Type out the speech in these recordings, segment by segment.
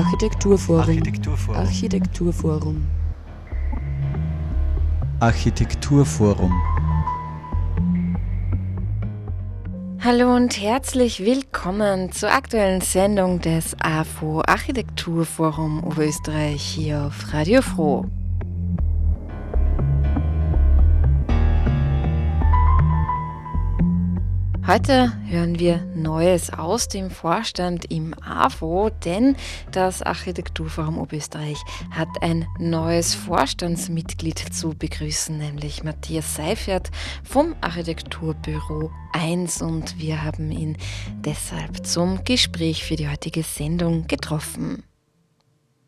Architekturforum. Architekturforum. Architekturforum. Architekturforum. Hallo und herzlich willkommen zur aktuellen Sendung des AFO Architekturforum Oberösterreich hier auf Radio Froh. Heute hören wir Neues aus dem Vorstand im AFO, denn das Architekturforum Oberösterreich hat ein neues Vorstandsmitglied zu begrüßen, nämlich Matthias Seifert vom Architekturbüro 1 und wir haben ihn deshalb zum Gespräch für die heutige Sendung getroffen.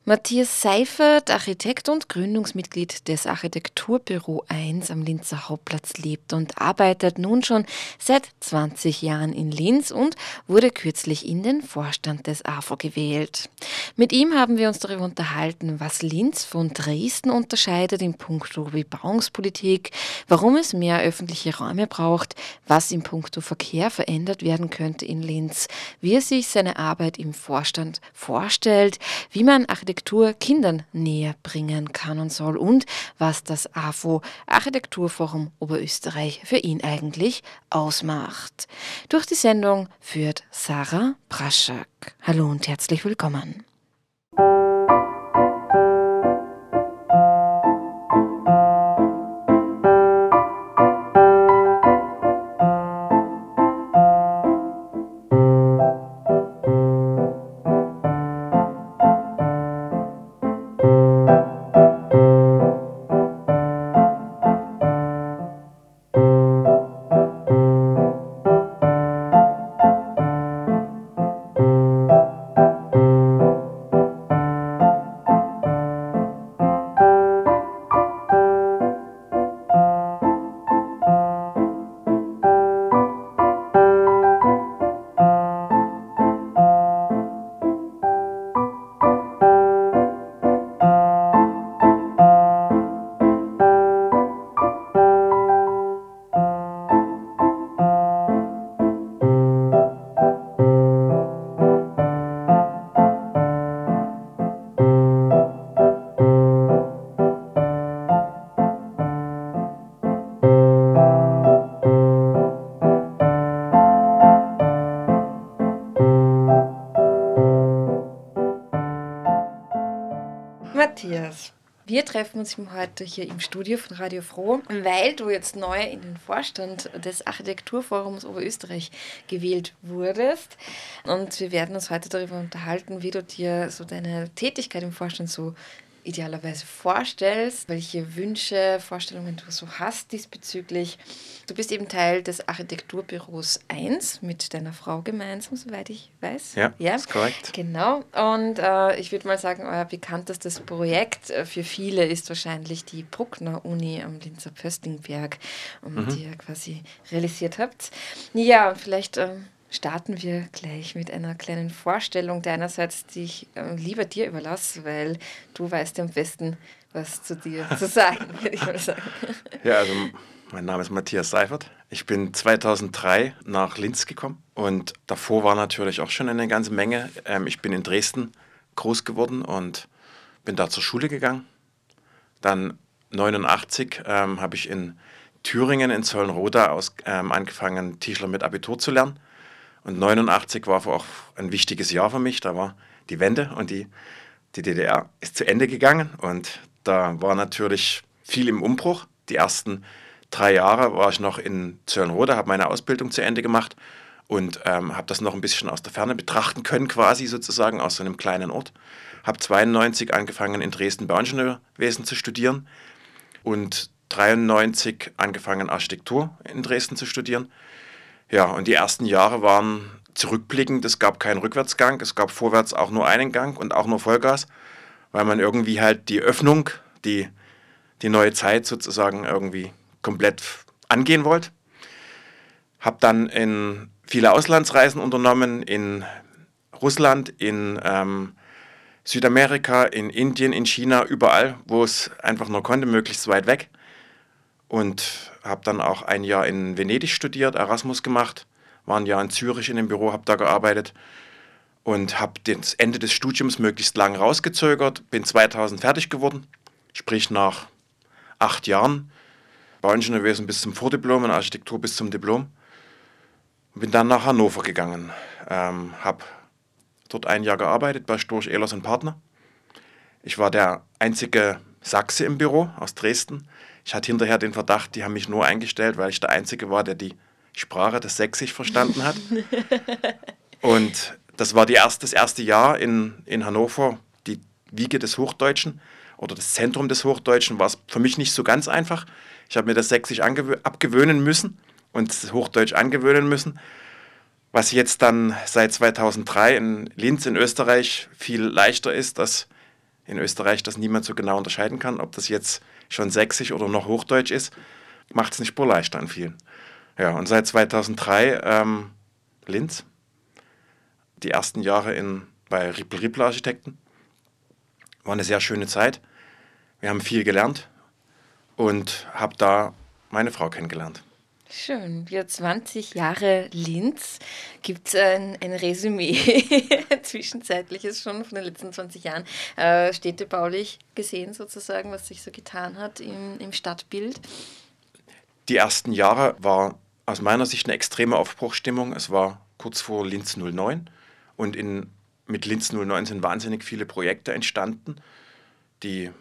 Matthias Seifert, Architekt und Gründungsmitglied des Architekturbüro 1 am Linzer Hauptplatz, lebt und arbeitet nun schon seit 20 Jahren in Linz und wurde kürzlich in den Vorstand des AFO gewählt. Mit ihm haben wir uns darüber unterhalten, was Linz von Dresden unterscheidet in puncto Bebauungspolitik, warum es mehr öffentliche Räume braucht, was in puncto Verkehr verändert werden könnte in Linz, wie er sich seine Arbeit im Vorstand vorstellt, wie man Architektur Architektur Kindern näher bringen kann und soll und was das AFO Architekturforum Oberösterreich für ihn eigentlich ausmacht. Durch die Sendung führt Sarah Praschak. Hallo und herzlich willkommen. Wir treffen uns heute hier im Studio von Radio Froh, weil du jetzt neu in den Vorstand des Architekturforums Oberösterreich gewählt wurdest. Und wir werden uns heute darüber unterhalten, wie du dir so deine Tätigkeit im Vorstand so idealerweise vorstellst, welche Wünsche, Vorstellungen du so hast diesbezüglich. Du bist eben Teil des Architekturbüros 1 mit deiner Frau gemeinsam, soweit ich weiß. Ja, ja. ist korrekt. Genau. Und äh, ich würde mal sagen, euer bekanntestes Projekt äh, für viele ist wahrscheinlich die Bruckner Uni am Linzer Pöstlingberg, um mhm. die ihr quasi realisiert habt. Ja, vielleicht... Äh, starten wir gleich mit einer kleinen Vorstellung deinerseits, die ich äh, lieber dir überlasse, weil du weißt am besten, was zu dir zu sagen, würde ich mal sagen. Ja, also mein Name ist Matthias Seifert. Ich bin 2003 nach Linz gekommen und davor war natürlich auch schon eine ganze Menge. Ähm, ich bin in Dresden groß geworden und bin da zur Schule gegangen. Dann 89 ähm, habe ich in Thüringen in Zollenroda ähm, angefangen, Tischler mit Abitur zu lernen. Und 89 war auch ein wichtiges Jahr für mich. Da war die Wende und die, die DDR ist zu Ende gegangen. Und da war natürlich viel im Umbruch. Die ersten drei Jahre war ich noch in Zörnrode, habe meine Ausbildung zu Ende gemacht und ähm, habe das noch ein bisschen aus der Ferne betrachten können, quasi sozusagen aus so einem kleinen Ort. Habe 92 angefangen in Dresden Bauingenieurwesen zu studieren und 93 angefangen Architektur in Dresden zu studieren ja, und die ersten Jahre waren zurückblickend, es gab keinen Rückwärtsgang, es gab vorwärts auch nur einen Gang und auch nur Vollgas, weil man irgendwie halt die Öffnung, die, die neue Zeit sozusagen irgendwie komplett angehen wollte. Habe dann in viele Auslandsreisen unternommen, in Russland, in ähm, Südamerika, in Indien, in China, überall, wo es einfach nur konnte, möglichst weit weg. Und habe dann auch ein Jahr in Venedig studiert, Erasmus gemacht, war ein Jahr in Zürich in dem Büro, habe da gearbeitet und habe das Ende des Studiums möglichst lang rausgezögert. Bin 2000 fertig geworden, sprich nach acht Jahren. Bauingenieurwesen bis zum Vordiplom und Architektur bis zum Diplom. Bin dann nach Hannover gegangen, ähm, habe dort ein Jahr gearbeitet bei Storch Ehlers Partner. Ich war der einzige Sachse im Büro aus Dresden. Ich hatte hinterher den Verdacht, die haben mich nur eingestellt, weil ich der Einzige war, der die Sprache des Sächsisch verstanden hat. und das war die erst, das erste Jahr in, in Hannover, die Wiege des Hochdeutschen oder das Zentrum des Hochdeutschen, war es für mich nicht so ganz einfach. Ich habe mir das Sächsisch abgewöhnen müssen und das Hochdeutsch angewöhnen müssen. Was jetzt dann seit 2003 in Linz in Österreich viel leichter ist, dass in Österreich das niemand so genau unterscheiden kann, ob das jetzt schon Sächsisch oder noch Hochdeutsch ist, macht es eine Spur leichter an vielen. Ja, und seit 2003 ähm, Linz, die ersten Jahre in, bei Rippel Rippel Architekten, war eine sehr schöne Zeit. Wir haben viel gelernt und habe da meine Frau kennengelernt. Schön. Ja, 20 Jahre Linz. Gibt es ein, ein Resümee, zwischenzeitliches schon von den letzten 20 Jahren, äh, städtebaulich gesehen sozusagen, was sich so getan hat im, im Stadtbild? Die ersten Jahre war aus meiner Sicht eine extreme Aufbruchstimmung. Es war kurz vor Linz 09 und in, mit Linz 09 sind wahnsinnig viele Projekte entstanden, die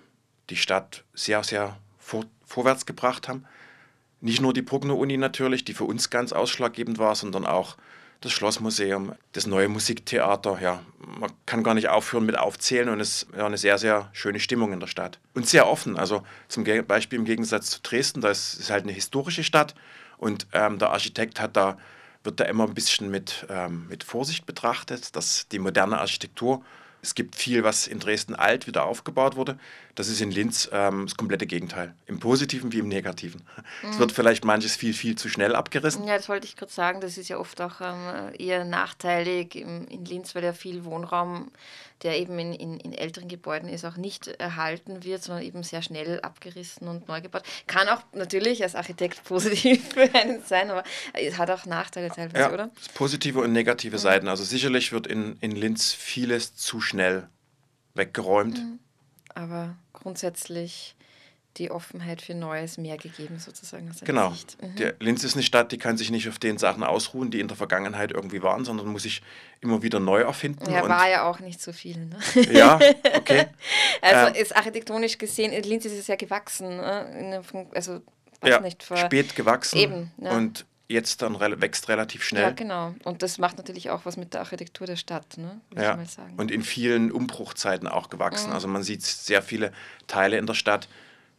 die Stadt sehr, sehr vor, vorwärts gebracht haben nicht nur die Progno-Uni natürlich, die für uns ganz ausschlaggebend war, sondern auch das Schlossmuseum, das neue Musiktheater. Ja, man kann gar nicht aufhören mit aufzählen und es war eine sehr, sehr schöne Stimmung in der Stadt. Und sehr offen. Also zum Beispiel im Gegensatz zu Dresden, da ist es halt eine historische Stadt und ähm, der Architekt hat da, wird da immer ein bisschen mit, ähm, mit Vorsicht betrachtet, dass die moderne Architektur es gibt viel, was in Dresden alt wieder aufgebaut wurde. Das ist in Linz ähm, das komplette Gegenteil. Im Positiven wie im Negativen. Mhm. Es wird vielleicht manches viel, viel zu schnell abgerissen. Ja, das wollte ich gerade sagen. Das ist ja oft auch ähm, eher nachteilig in Linz, weil ja viel Wohnraum der eben in, in, in, älteren Gebäuden ist, auch nicht erhalten wird, sondern eben sehr schnell abgerissen und neu gebaut. Kann auch natürlich als Architekt positiv für einen sein, aber es hat auch Nachteile teilweise, ja, oder? Positive und negative mhm. Seiten. Also sicherlich wird in, in Linz vieles zu schnell weggeräumt. Mhm. Aber grundsätzlich die Offenheit für Neues mehr gegeben, sozusagen. genau. Mhm. Der Linz ist eine Stadt, die kann sich nicht auf den Sachen ausruhen, die in der Vergangenheit irgendwie waren, sondern muss sich immer wieder neu erfinden. Ja, war ja auch nicht so viel. Ne? Ja, okay. also ähm, ist architektonisch gesehen, in Linz ist es ja gewachsen. Ne? Also, ja, nicht, vor, spät gewachsen. Eben. Ja. Und jetzt dann wächst relativ schnell. Ja, genau. Und das macht natürlich auch was mit der Architektur der Stadt, ne? ja. Und in vielen Umbruchzeiten auch gewachsen. Mhm. Also man sieht sehr viele Teile in der Stadt,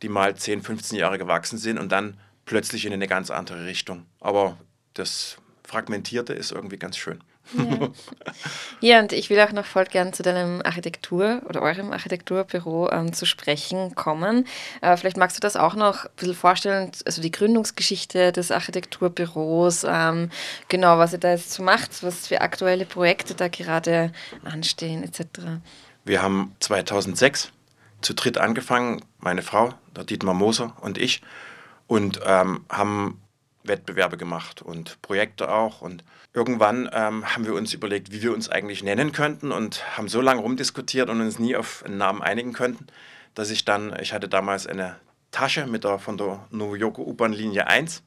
die mal 10, 15 Jahre gewachsen sind und dann plötzlich in eine ganz andere Richtung. Aber das Fragmentierte ist irgendwie ganz schön. Ja. ja, und ich will auch noch voll gern zu deinem Architektur- oder eurem Architekturbüro ähm, zu sprechen kommen. Äh, vielleicht magst du das auch noch ein bisschen vorstellen, also die Gründungsgeschichte des Architekturbüros, ähm, genau, was ihr da jetzt so macht, was für aktuelle Projekte da gerade anstehen, etc. Wir haben 2006 zu dritt angefangen, meine Frau, der Dietmar Moser und ich, und ähm, haben Wettbewerbe gemacht und Projekte auch. Und irgendwann ähm, haben wir uns überlegt, wie wir uns eigentlich nennen könnten und haben so lange rumdiskutiert und uns nie auf einen Namen einigen könnten, dass ich dann, ich hatte damals eine Tasche mit der, von der Novojoko U-Bahn-Linie 1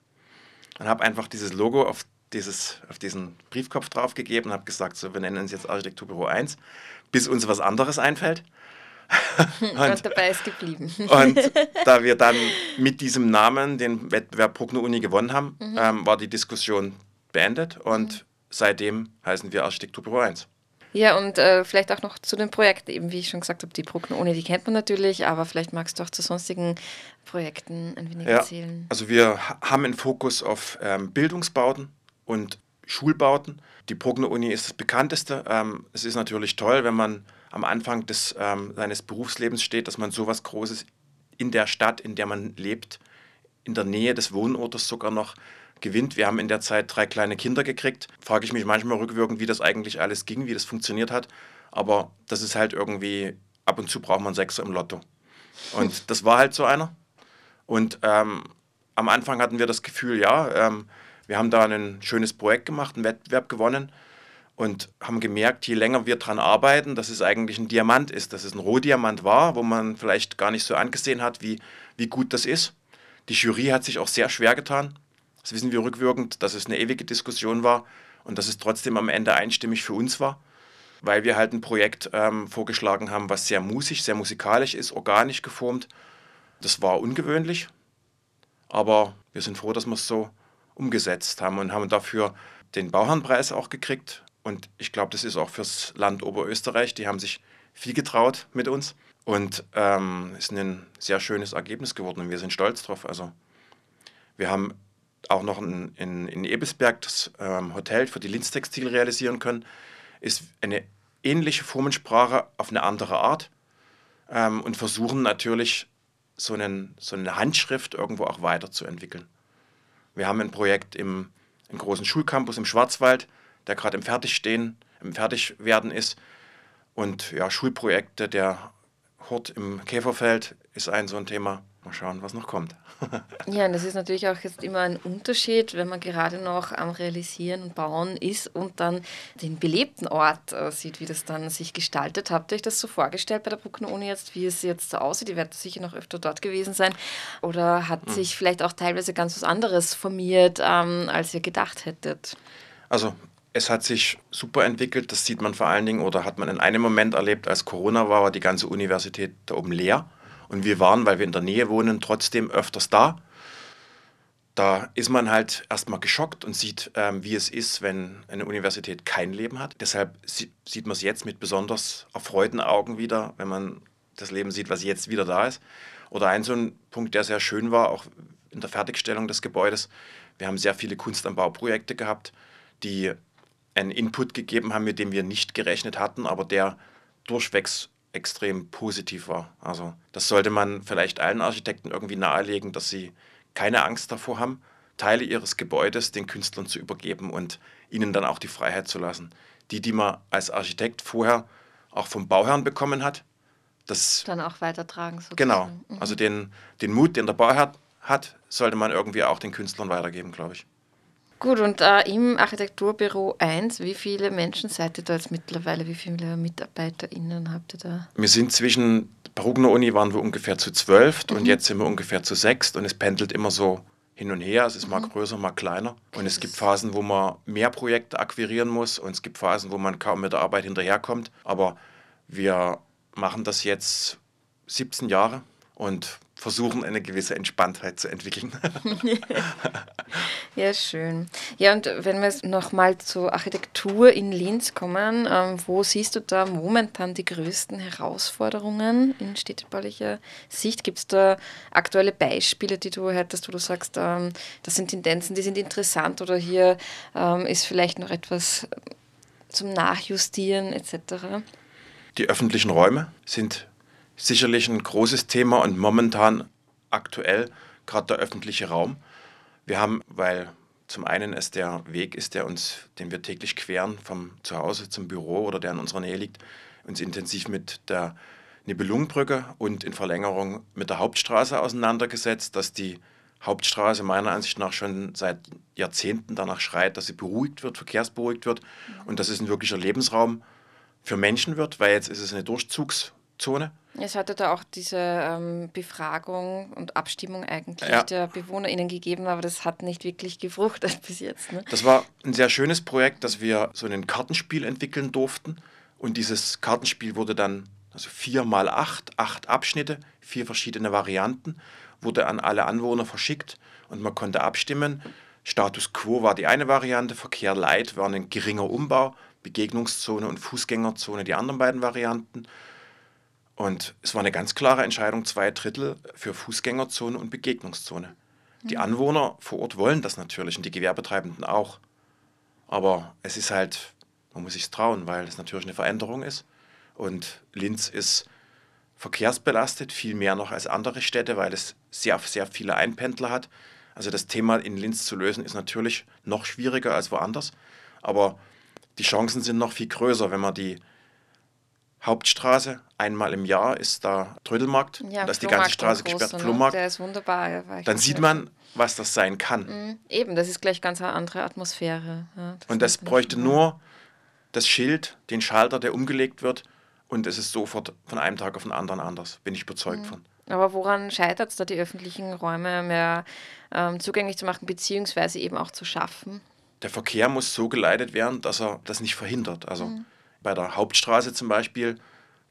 und habe einfach dieses Logo auf, dieses, auf diesen Briefkopf draufgegeben und habe gesagt, so, wir nennen uns jetzt Architekturbüro 1, bis uns was anderes einfällt. und, dabei ist geblieben. und da wir dann mit diesem Namen den Wettbewerb Progno Uni gewonnen haben, mhm. ähm, war die Diskussion beendet und mhm. seitdem heißen wir Architekturbüro 1. Ja, und äh, vielleicht auch noch zu den Projekten, eben wie ich schon gesagt habe, die Progno Uni, die kennt man natürlich, aber vielleicht magst du auch zu sonstigen Projekten ein wenig ja, erzählen. Also wir haben einen Fokus auf ähm, Bildungsbauten und Schulbauten. Die Progno Uni ist das bekannteste. Ähm, es ist natürlich toll, wenn man am Anfang des, ähm, seines Berufslebens steht, dass man sowas Großes in der Stadt, in der man lebt, in der Nähe des Wohnortes sogar noch gewinnt. Wir haben in der Zeit drei kleine Kinder gekriegt. Frage ich mich manchmal rückwirkend, wie das eigentlich alles ging, wie das funktioniert hat. Aber das ist halt irgendwie, ab und zu braucht man Sechser im Lotto. Und das war halt so einer. Und ähm, am Anfang hatten wir das Gefühl, ja, ähm, wir haben da ein schönes Projekt gemacht, einen Wettbewerb gewonnen. Und haben gemerkt, je länger wir daran arbeiten, dass es eigentlich ein Diamant ist, dass es ein Rohdiamant war, wo man vielleicht gar nicht so angesehen hat, wie, wie gut das ist. Die Jury hat sich auch sehr schwer getan. Das wissen wir rückwirkend, dass es eine ewige Diskussion war und dass es trotzdem am Ende einstimmig für uns war, weil wir halt ein Projekt ähm, vorgeschlagen haben, was sehr musisch, sehr musikalisch ist, organisch geformt. Das war ungewöhnlich, aber wir sind froh, dass wir es so umgesetzt haben und haben dafür den Bauherrenpreis auch gekriegt und ich glaube, das ist auch fürs Land Oberösterreich. Die haben sich viel getraut mit uns. Und ähm, ist ein sehr schönes Ergebnis geworden und wir sind stolz drauf. Also wir haben auch noch in, in, in Ebelsberg das ähm, Hotel für die Linz Textil realisieren können. Ist eine ähnliche Formensprache auf eine andere Art ähm, und versuchen natürlich so, einen, so eine Handschrift irgendwo auch weiterzuentwickeln. Wir haben ein Projekt im, im großen Schulcampus im Schwarzwald, der gerade im Fertigstehen, im Fertigwerden ist. Und ja, Schulprojekte, der Hort im Käferfeld ist ein so ein Thema. Mal schauen, was noch kommt. ja, und das ist natürlich auch jetzt immer ein Unterschied, wenn man gerade noch am Realisieren und Bauen ist und dann den belebten Ort äh, sieht, wie das dann sich gestaltet. Habt ihr euch das so vorgestellt bei der Bruckner Uni jetzt, wie es jetzt so aussieht? Ihr werdet sicher noch öfter dort gewesen sein. Oder hat mhm. sich vielleicht auch teilweise ganz was anderes formiert, ähm, als ihr gedacht hättet? Also es hat sich super entwickelt, das sieht man vor allen Dingen oder hat man in einem Moment erlebt, als Corona war, war die ganze Universität da oben leer. Und wir waren, weil wir in der Nähe wohnen, trotzdem öfters da. Da ist man halt erstmal geschockt und sieht, ähm, wie es ist, wenn eine Universität kein Leben hat. Deshalb sieht man es jetzt mit besonders erfreuten Augen wieder, wenn man das Leben sieht, was jetzt wieder da ist. Oder ein so ein Punkt, der sehr schön war, auch in der Fertigstellung des Gebäudes. Wir haben sehr viele Kunst am Bauprojekte gehabt, die einen Input gegeben haben, mit dem wir nicht gerechnet hatten, aber der durchwegs extrem positiv war. Also das sollte man vielleicht allen Architekten irgendwie nahelegen, dass sie keine Angst davor haben, Teile ihres Gebäudes den Künstlern zu übergeben und ihnen dann auch die Freiheit zu lassen. Die, die man als Architekt vorher auch vom Bauherrn bekommen hat, das dann auch weitertragen. Sozusagen. Genau, mhm. also den, den Mut, den der Bauherr hat, sollte man irgendwie auch den Künstlern weitergeben, glaube ich. Gut, und äh, im Architekturbüro 1, wie viele Menschen seid ihr da jetzt mittlerweile? Wie viele MitarbeiterInnen habt ihr da? Wir sind zwischen Brugner Uni waren wir ungefähr zu zwölf mhm. und jetzt sind wir ungefähr zu sechs und es pendelt immer so hin und her. Es ist mhm. mal größer, mal kleiner. Und es gibt Phasen, wo man mehr Projekte akquirieren muss und es gibt Phasen, wo man kaum mit der Arbeit hinterherkommt. Aber wir machen das jetzt 17 Jahre und versuchen, eine gewisse Entspanntheit zu entwickeln. ja, schön. Ja, und wenn wir nochmal zur Architektur in Linz kommen, ähm, wo siehst du da momentan die größten Herausforderungen in städtebaulicher Sicht? Gibt es da aktuelle Beispiele, die du hättest, wo du sagst, ähm, das sind Tendenzen, die sind interessant oder hier ähm, ist vielleicht noch etwas zum Nachjustieren etc.? Die öffentlichen Räume sind sicherlich ein großes Thema und momentan aktuell gerade der öffentliche Raum. Wir haben, weil zum einen es der Weg ist, der uns, den wir täglich queren, vom Zuhause zum Büro oder der in unserer Nähe liegt, uns intensiv mit der Nibelungenbrücke und in Verlängerung mit der Hauptstraße auseinandergesetzt, dass die Hauptstraße meiner Ansicht nach schon seit Jahrzehnten danach schreit, dass sie beruhigt wird, verkehrsberuhigt wird und dass es ein wirklicher Lebensraum für Menschen wird, weil jetzt ist es eine Durchzugszone es hatte da auch diese ähm, Befragung und Abstimmung eigentlich ja. der BewohnerInnen gegeben, aber das hat nicht wirklich gefruchtet bis jetzt. Ne? Das war ein sehr schönes Projekt, dass wir so ein Kartenspiel entwickeln durften. Und dieses Kartenspiel wurde dann, also vier mal acht, acht Abschnitte, vier verschiedene Varianten, wurde an alle Anwohner verschickt und man konnte abstimmen. Status quo war die eine Variante, Verkehr light war ein geringer Umbau, Begegnungszone und Fußgängerzone die anderen beiden Varianten. Und es war eine ganz klare Entscheidung, zwei Drittel für Fußgängerzone und Begegnungszone. Mhm. Die Anwohner vor Ort wollen das natürlich und die Gewerbetreibenden auch. Aber es ist halt, man muss sich trauen, weil es natürlich eine Veränderung ist. Und Linz ist verkehrsbelastet, viel mehr noch als andere Städte, weil es sehr, sehr viele Einpendler hat. Also das Thema in Linz zu lösen ist natürlich noch schwieriger als woanders. Aber die Chancen sind noch viel größer, wenn man die Hauptstraße. Einmal im Jahr ist da Trödelmarkt. Ja, da ist die ganze Straße gesperrt. Ne? Flohmarkt. Der ist wunderbar. Dann sieht man, was das sein kann. Mhm. Eben, das ist gleich ganz eine andere Atmosphäre. Ja, das Und das bräuchte nur das Schild, den Schalter, der umgelegt wird und es ist sofort von einem Tag auf den anderen anders. Bin ich überzeugt Mhm. von. Aber woran scheitert es da, die öffentlichen Räume mehr ähm, zugänglich zu machen, beziehungsweise eben auch zu schaffen? Der Verkehr muss so geleitet werden, dass er das nicht verhindert. Also bei der Hauptstraße zum Beispiel,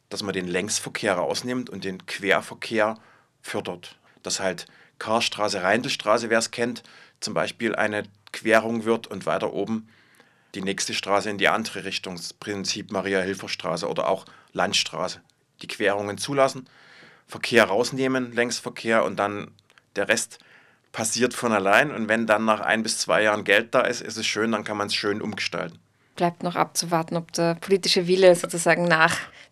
dass man den Längsverkehr rausnimmt und den Querverkehr fördert. Dass halt Karstraße, Reindelstraße, wer es kennt, zum Beispiel eine Querung wird und weiter oben die nächste Straße in die andere Richtung, das Prinzip Maria-Hilfer-Straße oder auch Landstraße. Die Querungen zulassen, Verkehr rausnehmen, Längsverkehr und dann der Rest passiert von allein. Und wenn dann nach ein bis zwei Jahren Geld da ist, ist es schön, dann kann man es schön umgestalten. Bleibt noch abzuwarten, ob der politische Wille sozusagen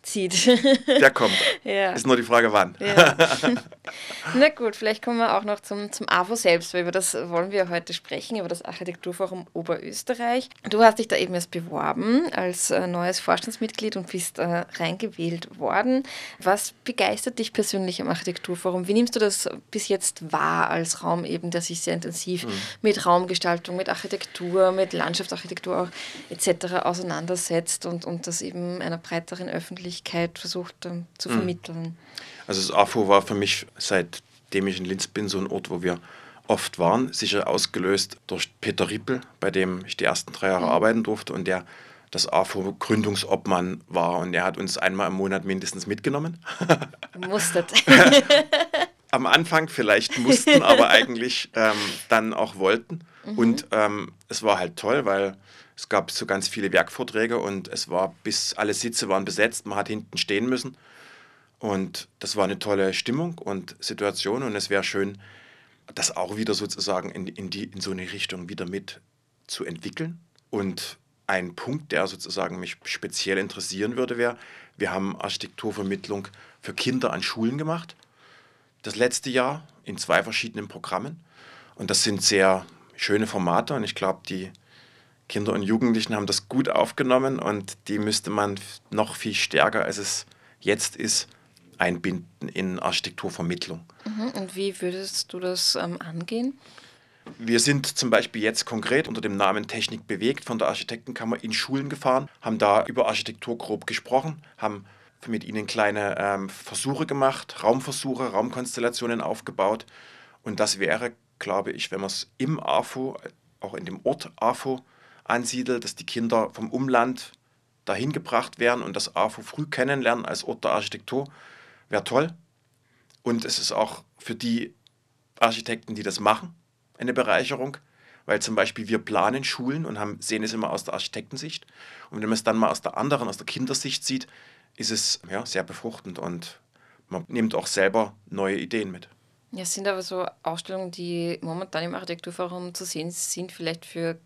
nachzieht. Der kommt. Ja. Ist nur die Frage, wann. Ja. Na gut, vielleicht kommen wir auch noch zum, zum AFO selbst, weil über das wollen wir heute sprechen, über das Architekturforum Oberösterreich. Du hast dich da eben erst beworben als äh, neues Vorstandsmitglied und bist äh, reingewählt worden. Was begeistert dich persönlich am Architekturforum? Wie nimmst du das bis jetzt wahr als Raum eben, der sich sehr intensiv mit Raumgestaltung, mit Architektur, mit Landschaftsarchitektur auch etc. auseinandersetzt und, und das eben einer breiteren Öffentlichkeit versucht ähm, zu vermitteln? Also das AFO war für mich, seitdem ich in Linz bin, so ein Ort, wo wir oft waren. Sicher ausgelöst durch Peter Rippel, bei dem ich die ersten drei Jahre arbeiten durfte und der das AFO Gründungsobmann war. Und er hat uns einmal im Monat mindestens mitgenommen. Musstet. Am Anfang vielleicht mussten, aber eigentlich ähm, dann auch wollten. Und ähm, es war halt toll, weil es gab so ganz viele Werkvorträge und es war bis alle Sitze waren besetzt. Man hat hinten stehen müssen. Und das war eine tolle Stimmung und Situation und es wäre schön, das auch wieder sozusagen in, in, die, in so eine Richtung wieder mit zu entwickeln. Und ein Punkt, der sozusagen mich speziell interessieren würde, wäre, wir haben Architekturvermittlung für Kinder an Schulen gemacht. Das letzte Jahr in zwei verschiedenen Programmen. Und das sind sehr schöne Formate und ich glaube, die Kinder und Jugendlichen haben das gut aufgenommen und die müsste man noch viel stärker, als es jetzt ist, einbinden in Architekturvermittlung. Mhm, Und wie würdest du das ähm, angehen? Wir sind zum Beispiel jetzt konkret unter dem Namen Technik bewegt von der Architektenkammer in Schulen gefahren, haben da über Architektur grob gesprochen, haben mit ihnen kleine ähm, Versuche gemacht, Raumversuche, Raumkonstellationen aufgebaut. Und das wäre, glaube ich, wenn man es im AFO, auch in dem Ort AFO ansiedelt, dass die Kinder vom Umland dahin gebracht werden und das AFO früh kennenlernen als Ort der Architektur, wäre toll. Und es ist auch für die Architekten, die das machen, eine Bereicherung, weil zum Beispiel wir planen Schulen und haben, sehen es immer aus der Architektensicht. Und wenn man es dann mal aus der anderen, aus der Kindersicht sieht, ist es ja, sehr befruchtend und man nimmt auch selber neue Ideen mit. Ja, es sind aber so Ausstellungen, die momentan im Architekturforum zu sehen sind, vielleicht für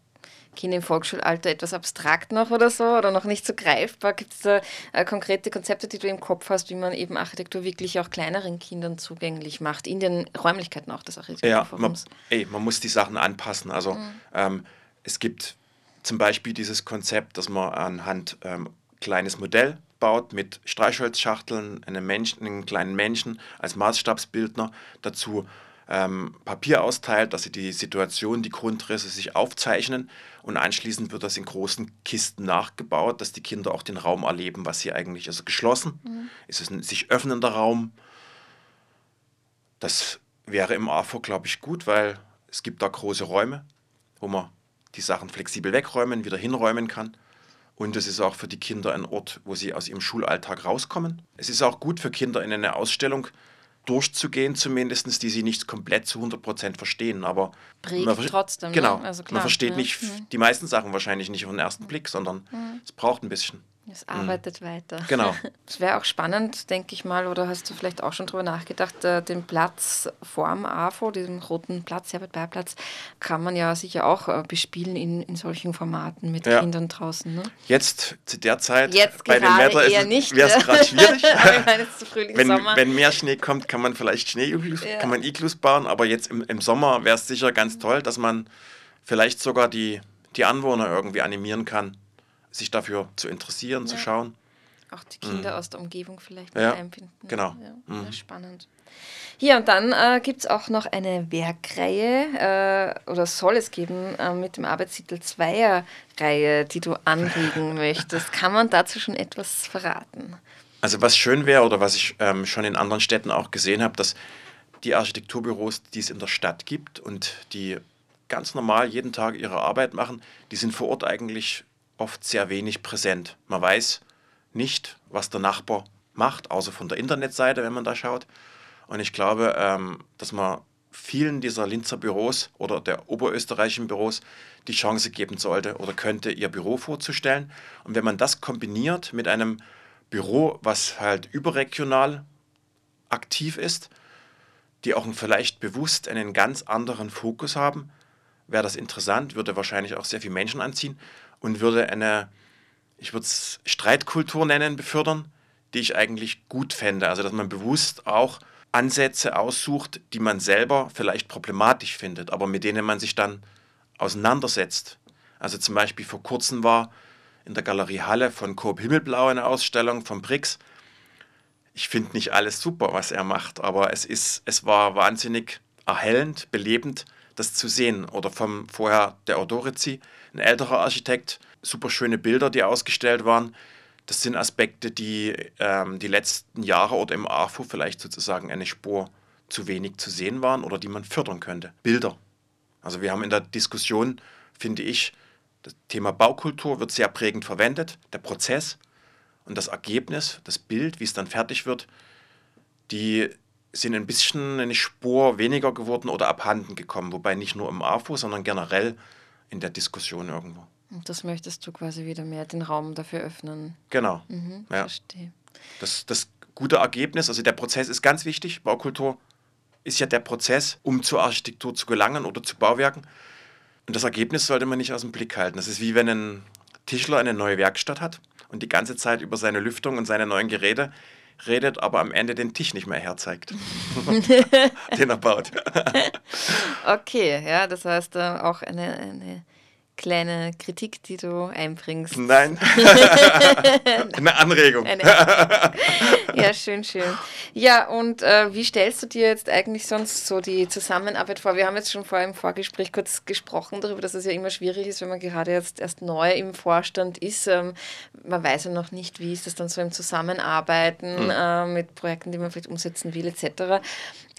Kinder im Volksschulalter etwas abstrakt noch oder so oder noch nicht so greifbar. Gibt es da äh, konkrete Konzepte, die du im Kopf hast, wie man eben Architektur wirklich auch kleineren Kindern zugänglich macht, in den Räumlichkeiten auch des Ja, man, ey, man muss die Sachen anpassen. Also ähm, es gibt zum Beispiel dieses Konzept, dass man anhand ähm, kleines Modell baut mit Streichholzschachteln, einem, Menschen, einem kleinen Menschen als Maßstabsbildner, dazu ähm, Papier austeilt, dass sie die Situation, die Grundrisse sich aufzeichnen und anschließend wird das in großen Kisten nachgebaut, dass die Kinder auch den Raum erleben, was hier eigentlich ist. Also geschlossen, ist es ein sich öffnender Raum, das wäre im AFO, glaube ich, gut, weil es gibt da große Räume, wo man die Sachen flexibel wegräumen, wieder hinräumen kann. Und es ist auch für die Kinder ein Ort, wo sie aus ihrem Schulalltag rauskommen. Es ist auch gut für Kinder in eine Ausstellung durchzugehen, zumindest, die sie nicht komplett zu 100% verstehen. Aber Prägt man trotzdem, ne? Genau. Also klar, man versteht ja. nicht Mhm. die meisten Sachen wahrscheinlich nicht auf den ersten Blick, sondern es braucht ein bisschen. Es arbeitet weiter. Genau. Es wäre auch spannend, denke ich mal, oder hast du vielleicht auch schon drüber nachgedacht, äh, den Platz vorm AFO, diesem roten Platz, Herbert-Bayer-Platz, kann man ja sicher auch äh, bespielen in, in solchen Formaten mit Ja. Kindern draußen. Ne? Jetzt zu der Zeit Jetzt bei dem Wetter ist wäre es gerade schwierig. Ich meine, jetzt zu Frühling, wenn, wenn mehr Schnee kommt, kann man vielleicht Schnee-Iglus Ja. kann man Iglus bauen, aber jetzt im, im Sommer wäre es sicher ganz toll, dass man vielleicht sogar die, die Anwohner irgendwie animieren kann, sich dafür zu interessieren, zu Ja. schauen. auch die Kinder aus der Umgebung vielleicht Mhm. Ja, mit einbinden. genau. Ja, Mhm. spannend. Ja, und dann äh, gibt es auch noch eine Werkreihe, äh, oder soll es geben, äh, mit dem Arbeitstitel Zweierreihe, die du anregen möchtest. Kann man dazu schon etwas verraten? Also was schön wäre oder was ich ähm, schon in anderen Städten auch gesehen habe, dass die Architekturbüros, die es in der Stadt gibt und die ganz normal jeden Tag ihre Arbeit machen, die sind vor Ort eigentlich oft sehr wenig präsent. Man weiß nicht, was der Nachbar macht, außer von der Internetseite, wenn man da schaut. Und ich glaube, ähm, dass man vielen dieser Linzer Büros oder der oberösterreichischen Büros die Chance geben sollte oder könnte, ihr Büro vorzustellen. Und wenn man das kombiniert mit einem Büro, was halt überregional aktiv ist, die auch vielleicht bewusst einen ganz anderen Fokus haben, wäre das interessant, würde wahrscheinlich auch sehr viele Menschen anziehen und würde eine, ich würde es Streitkultur nennen, befördern, die ich eigentlich gut fände. Also dass man bewusst auch Ansätze aussucht, die man selber vielleicht problematisch findet, aber mit denen man sich dann auseinandersetzt. Also zum Beispiel vor kurzem war in der Galerie Halle von Coop Himmelblau eine Ausstellung von Brix. Ich finde nicht alles super, was er macht, aber es, ist, es war wahnsinnig erhellend, belebend, das zu sehen. Oder vom vorher der Odorici, ein älterer Architekt, super schöne Bilder, die ausgestellt waren das sind Aspekte, die ähm, die letzten Jahre oder im AFU vielleicht sozusagen eine Spur zu wenig zu sehen waren oder die man fördern könnte. Bilder. Also wir haben in der Diskussion, finde ich, das Thema Baukultur wird sehr prägend verwendet, der Prozess und das Ergebnis, das Bild, wie es dann fertig wird, die sind ein bisschen eine Spur weniger geworden oder abhanden gekommen, wobei nicht nur im AFU, sondern generell in der Diskussion irgendwo. Und das möchtest du quasi wieder mehr den Raum dafür öffnen. Genau. Mhm, ja. Verstehe. Das, das gute Ergebnis, also der Prozess ist ganz wichtig. Baukultur ist ja der Prozess, um zur Architektur zu gelangen oder zu Bauwerken. Und das Ergebnis sollte man nicht aus dem Blick halten. Das ist wie wenn ein Tischler eine neue Werkstatt hat und die ganze Zeit über seine Lüftung und seine neuen Geräte redet, aber am Ende den Tisch nicht mehr herzeigt, den er baut. okay, ja, das heißt äh, auch eine, eine kleine Kritik, die du einbringst. Nein. Eine Anregung. Eine ja, schön, schön. Ja, und äh, wie stellst du dir jetzt eigentlich sonst so die Zusammenarbeit vor? Wir haben jetzt schon vor im Vorgespräch kurz gesprochen darüber, dass es ja immer schwierig ist, wenn man gerade jetzt erst neu im Vorstand ist. Ähm, man weiß ja noch nicht, wie ist das dann so im Zusammenarbeiten mhm. äh, mit Projekten, die man vielleicht umsetzen will, etc.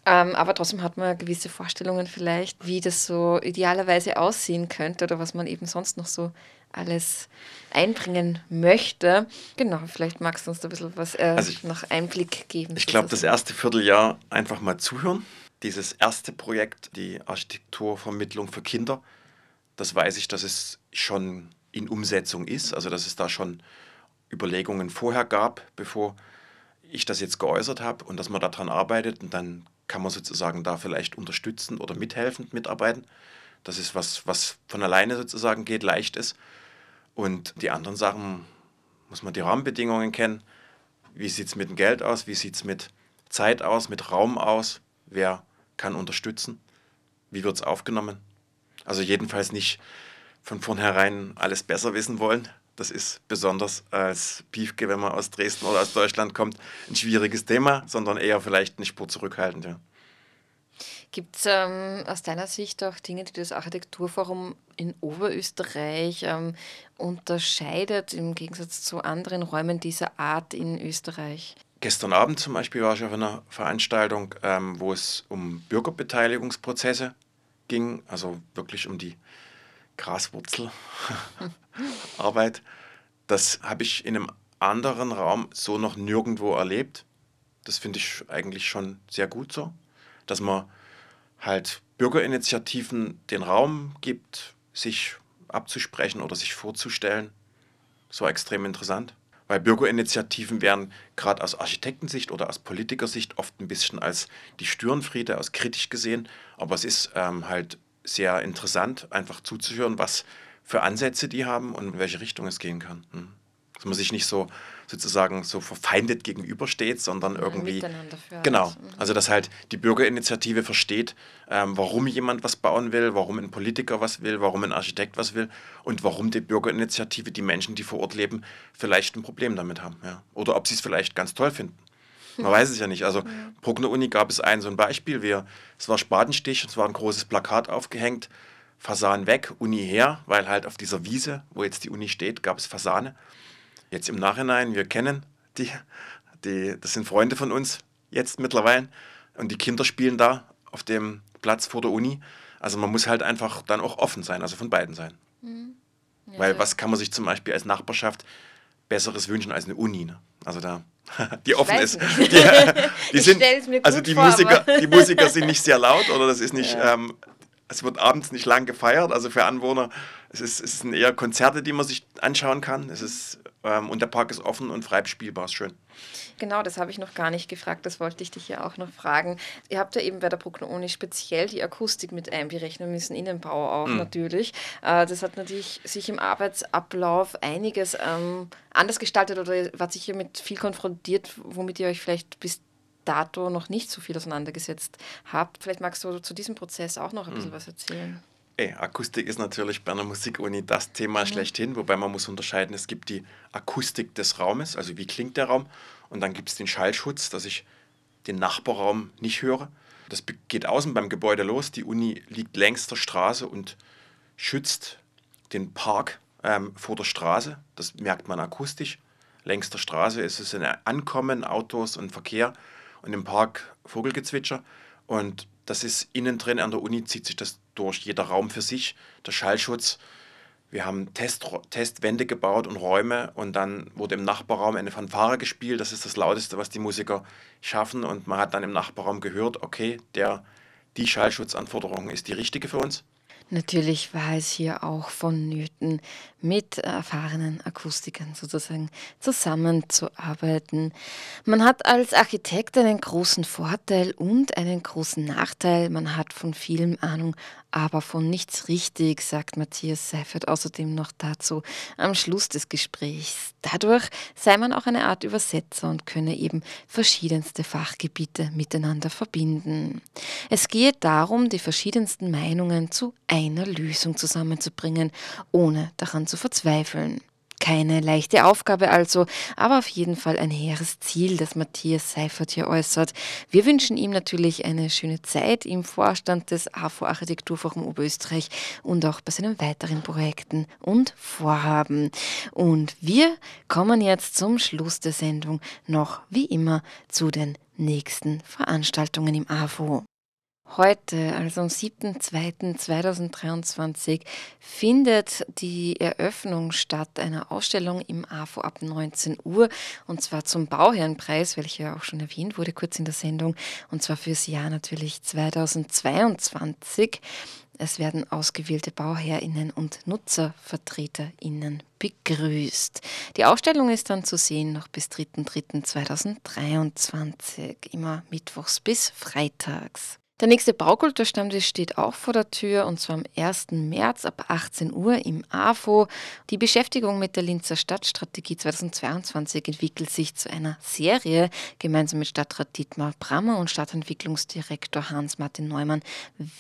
Ähm, aber trotzdem hat man gewisse Vorstellungen vielleicht, wie das so idealerweise aussehen könnte oder was man eben sonst noch so alles einbringen möchte. Genau, vielleicht magst du uns da ein bisschen was äh, also ich, noch Einblick geben. Ich glaube, das erste Vierteljahr einfach mal zuhören. Dieses erste Projekt, die Architekturvermittlung für Kinder, das weiß ich, dass es schon in Umsetzung ist, also dass es da schon Überlegungen vorher gab, bevor ich das jetzt geäußert habe und dass man daran arbeitet und dann kann man sozusagen da vielleicht unterstützen oder mithelfend mitarbeiten. Das ist was, was von alleine sozusagen geht, leicht ist. Und die anderen Sachen muss man die Rahmenbedingungen kennen. Wie sieht es mit dem Geld aus? Wie sieht es mit Zeit aus, mit Raum aus? Wer kann unterstützen? Wie wird es aufgenommen? Also jedenfalls nicht von vornherein alles besser wissen wollen. Das ist besonders als Piefke, wenn man aus Dresden oder aus Deutschland kommt, ein schwieriges Thema, sondern eher vielleicht eine Spur zurückhaltend. Ja. Gibt es ähm, aus deiner Sicht auch Dinge, die das Architekturforum in Oberösterreich ähm, unterscheidet im Gegensatz zu anderen Räumen dieser Art in Österreich? Gestern Abend zum Beispiel war ich auf einer Veranstaltung, ähm, wo es um Bürgerbeteiligungsprozesse ging, also wirklich um die Graswurzelarbeit. Das habe ich in einem anderen Raum so noch nirgendwo erlebt. Das finde ich eigentlich schon sehr gut so, dass man halt Bürgerinitiativen den Raum gibt, sich abzusprechen oder sich vorzustellen. War extrem interessant. Weil Bürgerinitiativen werden gerade aus Architektensicht oder aus Politikersicht oft ein bisschen als die Störenfriede, als kritisch gesehen. Aber es ist ähm, halt sehr interessant, einfach zuzuhören, was für Ansätze die haben und in welche Richtung es gehen kann. Hm. Dass man sich nicht so sozusagen so verfeindet gegenübersteht, sondern irgendwie. Genau. Mhm. Also dass halt die Bürgerinitiative versteht, ähm, warum jemand was bauen will, warum ein Politiker was will, warum ein Architekt was will und warum die Bürgerinitiative, die Menschen, die vor Ort leben, vielleicht ein Problem damit haben. Ja. Oder ob sie es vielleicht ganz toll finden. Man weiß es ja nicht. Also Bruckner Uni gab es ein so ein Beispiel. Wir, es war Spatenstich, es war ein großes Plakat aufgehängt, Fasan weg, Uni her, weil halt auf dieser Wiese, wo jetzt die Uni steht, gab es Fasane. Jetzt im Nachhinein, wir kennen die, die, das sind Freunde von uns jetzt mittlerweile und die Kinder spielen da auf dem Platz vor der Uni. Also man muss halt einfach dann auch offen sein, also von beiden sein. Mhm. Ja, Weil was kann man sich zum Beispiel als Nachbarschaft Besseres wünschen als eine Uni? Ne? Also da, die offen ist. Die, die sind, also die vor, Musiker, die Musiker sind nicht sehr laut oder das ist nicht, ja. ähm, es wird abends nicht lang gefeiert. Also für Anwohner, es, ist, es sind eher Konzerte, die man sich anschauen kann. Es ist, ähm, und der Park ist offen und frei spielbar, ist schön. Genau, das habe ich noch gar nicht gefragt, das wollte ich dich ja auch noch fragen. Ihr habt ja eben bei der Uni speziell die Akustik mit einberechnen müssen, Innenbau auch mhm. natürlich. Äh, das hat natürlich sich im Arbeitsablauf einiges ähm, anders gestaltet oder wart sicher mit viel konfrontiert, womit ihr euch vielleicht bis dato noch nicht so viel auseinandergesetzt habt. Vielleicht magst du zu diesem Prozess auch noch ein bisschen mhm. was erzählen. Ey, Akustik ist natürlich bei einer Musikuni das Thema mhm. schlechthin, wobei man muss unterscheiden, es gibt die Akustik des Raumes, also wie klingt der Raum, und dann gibt es den Schallschutz, dass ich den Nachbarraum nicht höre. Das geht außen beim Gebäude los. Die Uni liegt längs der Straße und schützt den Park ähm, vor der Straße. Das merkt man akustisch. Längs der Straße ist es ein Ankommen, Autos und Verkehr und im Park Vogelgezwitscher. Und das ist innen drin an der Uni, zieht sich das durch, jeder Raum für sich. Der Schallschutz, wir haben Test, Testwände gebaut und Räume und dann wurde im Nachbarraum eine Fanfare gespielt. Das ist das Lauteste, was die Musiker schaffen. Und man hat dann im Nachbarraum gehört, okay, der, die Schallschutzanforderung ist die richtige für uns. Natürlich war es hier auch vonnöten, mit erfahrenen Akustikern sozusagen zusammenzuarbeiten. Man hat als Architekt einen großen Vorteil und einen großen Nachteil. Man hat von vielem Ahnung, aber von nichts richtig, sagt Matthias Seifert außerdem noch dazu am Schluss des Gesprächs. Dadurch sei man auch eine Art Übersetzer und könne eben verschiedenste Fachgebiete miteinander verbinden. Es gehe darum, die verschiedensten Meinungen zu einer Lösung zusammenzubringen, ohne daran zu verzweifeln. Keine leichte Aufgabe also, aber auf jeden Fall ein hehres Ziel, das Matthias Seifert hier äußert. Wir wünschen ihm natürlich eine schöne Zeit im Vorstand des AFO Architekturforum Oberösterreich und auch bei seinen weiteren Projekten und Vorhaben. Und wir kommen jetzt zum Schluss der Sendung noch wie immer zu den nächsten Veranstaltungen im AFO. Heute, also am 7.2.2023, findet die Eröffnung statt einer Ausstellung im AFO ab 19 Uhr und zwar zum Bauherrenpreis, welcher auch schon erwähnt wurde kurz in der Sendung und zwar fürs Jahr natürlich 2022. Es werden ausgewählte BauherrInnen und NutzervertreterInnen begrüßt. Die Ausstellung ist dann zu sehen noch bis 3.3.2023, immer mittwochs bis freitags. Der nächste Baukulturstammtisch steht auch vor der Tür und zwar am 1. März ab 18 Uhr im AFO. Die Beschäftigung mit der Linzer Stadtstrategie 2022 entwickelt sich zu einer Serie. Gemeinsam mit Stadtrat Dietmar Brammer und Stadtentwicklungsdirektor Hans-Martin Neumann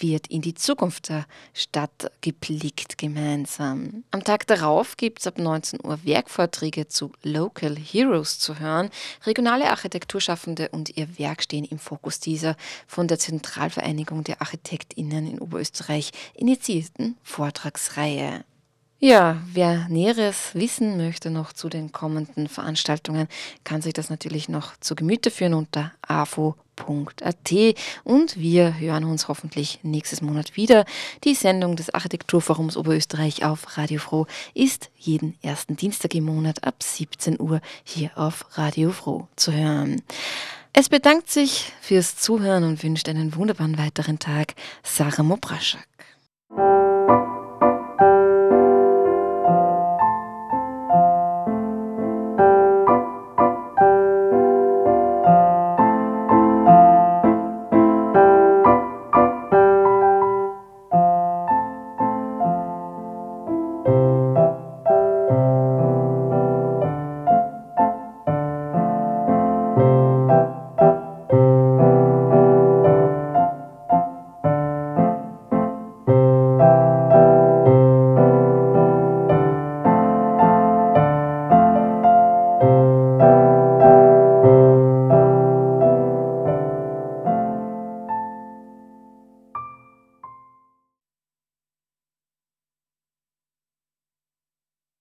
wird in die Zukunft der Stadt geblickt gemeinsam. Am Tag darauf gibt es ab 19 Uhr Werkvorträge zu Local Heroes zu hören. Regionale Architekturschaffende und ihr Werk stehen im Fokus dieser von der Zentral Nationalvereinigung der ArchitektInnen in Oberösterreich initiierten Vortragsreihe. Ja, wer Näheres wissen möchte noch zu den kommenden Veranstaltungen, kann sich das natürlich noch zu Gemüte führen unter afo.at und wir hören uns hoffentlich nächstes Monat wieder. Die Sendung des Architekturforums Oberösterreich auf Radio Froh ist jeden ersten Dienstag im Monat ab 17 Uhr hier auf Radio Froh zu hören. Es bedankt sich fürs Zuhören und wünscht einen wunderbaren weiteren Tag Sarah Mobraschak.